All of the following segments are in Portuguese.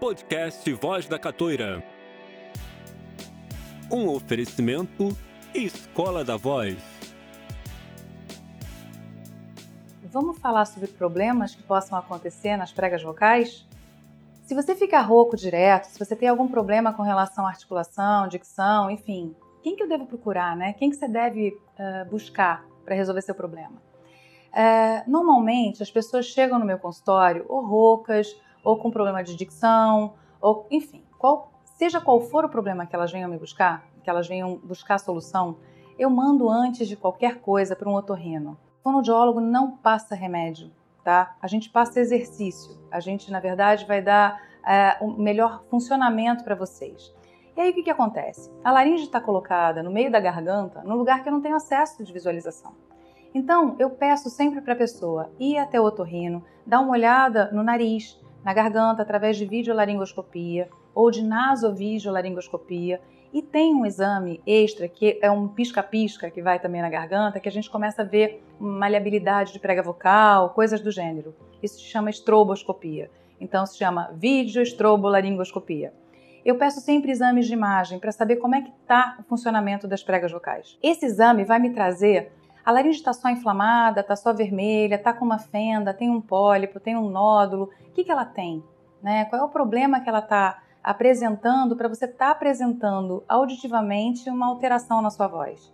Podcast Voz da Catoira. Um oferecimento Escola da Voz. Vamos falar sobre problemas que possam acontecer nas pregas vocais? Se você fica rouco direto, se você tem algum problema com relação à articulação, dicção, enfim, quem que eu devo procurar, né? Quem que você deve uh, buscar para resolver seu problema? Uh, normalmente as pessoas chegam no meu consultório ou roucas, ou com problema de dicção, ou enfim, qual, seja qual for o problema que elas venham me buscar, que elas venham buscar solução, eu mando antes de qualquer coisa para um otorrino. O fonoaudiólogo não passa remédio, tá? A gente passa exercício. A gente, na verdade, vai dar uh, o melhor funcionamento para vocês. E aí o que, que acontece? A laringe está colocada no meio da garganta, no lugar que eu não tenho acesso de visualização. Então, eu peço sempre para a pessoa ir até o otorrino, dar uma olhada no nariz, na garganta, através de videolaringoscopia ou de nasovideolaringoscopia. E tem um exame extra que é um pisca-pisca que vai também na garganta, que a gente começa a ver maleabilidade de prega vocal, coisas do gênero. Isso se chama estroboscopia. Então se chama videoestrobolaringoscopia eu peço sempre exames de imagem para saber como é que está o funcionamento das pregas vocais. Esse exame vai me trazer a laringe está só inflamada, está só vermelha, está com uma fenda, tem um pólipo, tem um nódulo. O que, que ela tem? Né? Qual é o problema que ela está apresentando para você estar tá apresentando auditivamente uma alteração na sua voz?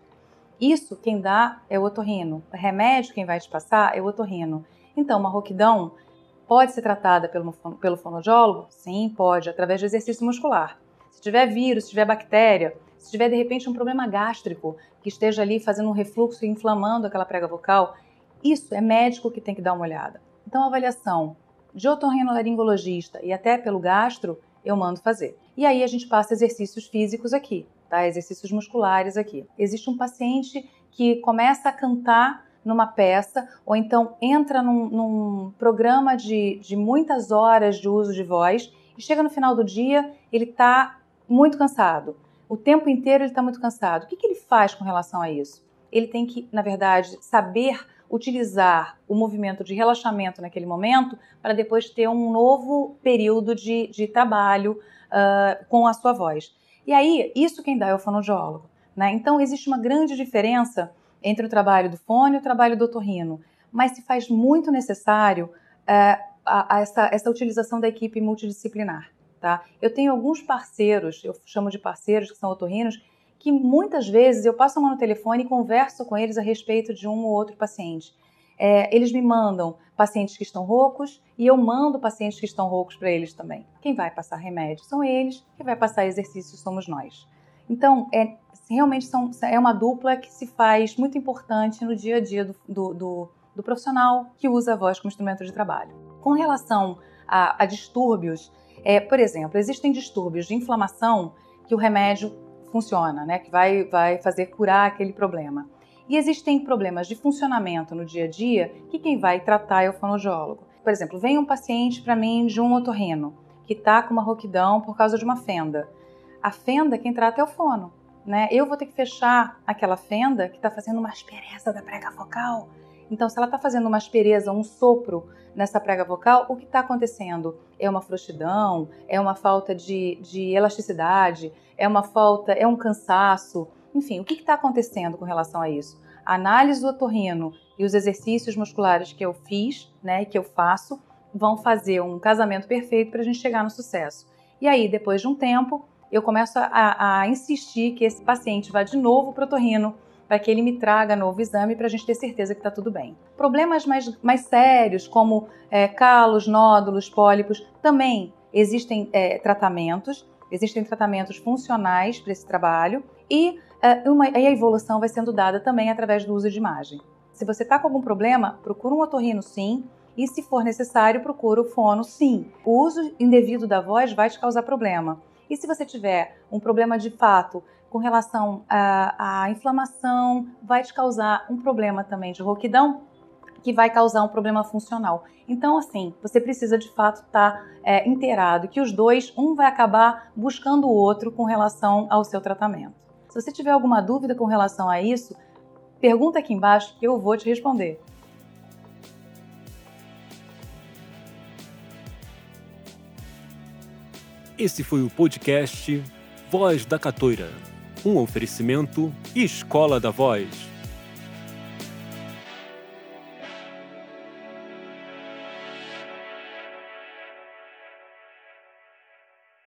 Isso quem dá é o otorrino. O remédio quem vai te passar é o otorrino. Então, uma rouquidão Pode ser tratada pelo, pelo fonoaudiólogo? Sim, pode, através de exercício muscular. Se tiver vírus, se tiver bactéria, se tiver de repente um problema gástrico que esteja ali fazendo um refluxo e inflamando aquela prega vocal, isso é médico que tem que dar uma olhada. Então, a avaliação de otorrinolaringologista e até pelo gastro, eu mando fazer. E aí a gente passa exercícios físicos aqui, tá? Exercícios musculares aqui. Existe um paciente que começa a cantar numa peça, ou então entra num, num programa de, de muitas horas de uso de voz e chega no final do dia, ele está muito cansado. O tempo inteiro ele está muito cansado. O que, que ele faz com relação a isso? Ele tem que, na verdade, saber utilizar o movimento de relaxamento naquele momento para depois ter um novo período de, de trabalho uh, com a sua voz. E aí, isso quem dá é o fonoaudiólogo. Né? Então, existe uma grande diferença entre o trabalho do fone e o trabalho do otorrino, mas se faz muito necessário é, a, a essa, essa utilização da equipe multidisciplinar. Tá? Eu tenho alguns parceiros, eu chamo de parceiros que são otorrinos, que muitas vezes eu passo a mão no telefone e converso com eles a respeito de um ou outro paciente. É, eles me mandam pacientes que estão roucos e eu mando pacientes que estão roucos para eles também. Quem vai passar remédio são eles, quem vai passar exercício somos nós. Então, é, realmente são, é uma dupla que se faz muito importante no dia a dia do, do, do, do profissional que usa a voz como instrumento de trabalho. Com relação a, a distúrbios, é, por exemplo, existem distúrbios de inflamação que o remédio funciona, né, que vai, vai fazer curar aquele problema. E existem problemas de funcionamento no dia a dia que quem vai tratar é o fonoaudiólogo. Por exemplo, vem um paciente para mim de um otorrino que está com uma rouquidão por causa de uma fenda a fenda quem trata é o fono. Né? Eu vou ter que fechar aquela fenda que está fazendo uma aspereza da prega vocal. Então, se ela está fazendo uma aspereza, um sopro nessa prega vocal, o que está acontecendo? É uma frouxidão? É uma falta de, de, elasticidade? É uma falta? É um cansaço? Enfim, o que está acontecendo com relação a isso? A análise do otorrino e os exercícios musculares que eu fiz, né, que eu faço, vão fazer um casamento perfeito para a gente chegar no sucesso. E aí, depois de um tempo, eu começo a, a insistir que esse paciente vá de novo para o torrino para que ele me traga novo exame para a gente ter certeza que está tudo bem. Problemas mais, mais sérios, como é, calos, nódulos, pólipos, também existem é, tratamentos, existem tratamentos funcionais para esse trabalho e, é, uma, e a evolução vai sendo dada também através do uso de imagem. Se você está com algum problema, procura um otorrino sim, e se for necessário, procura o fono sim. O uso indevido da voz vai te causar problema. E se você tiver um problema de fato com relação à, inflamação, vai te causar um problema também de rouquidão, que vai causar um problema funcional. Então, assim, você precisa de fato estar tá, é, inteirado que os dois, um vai acabar buscando o outro com relação ao seu tratamento. Se você tiver alguma dúvida com relação a isso, pergunta aqui embaixo que eu vou te responder. Esse foi o podcast Voz da Catoira, um oferecimento Escola da Voz.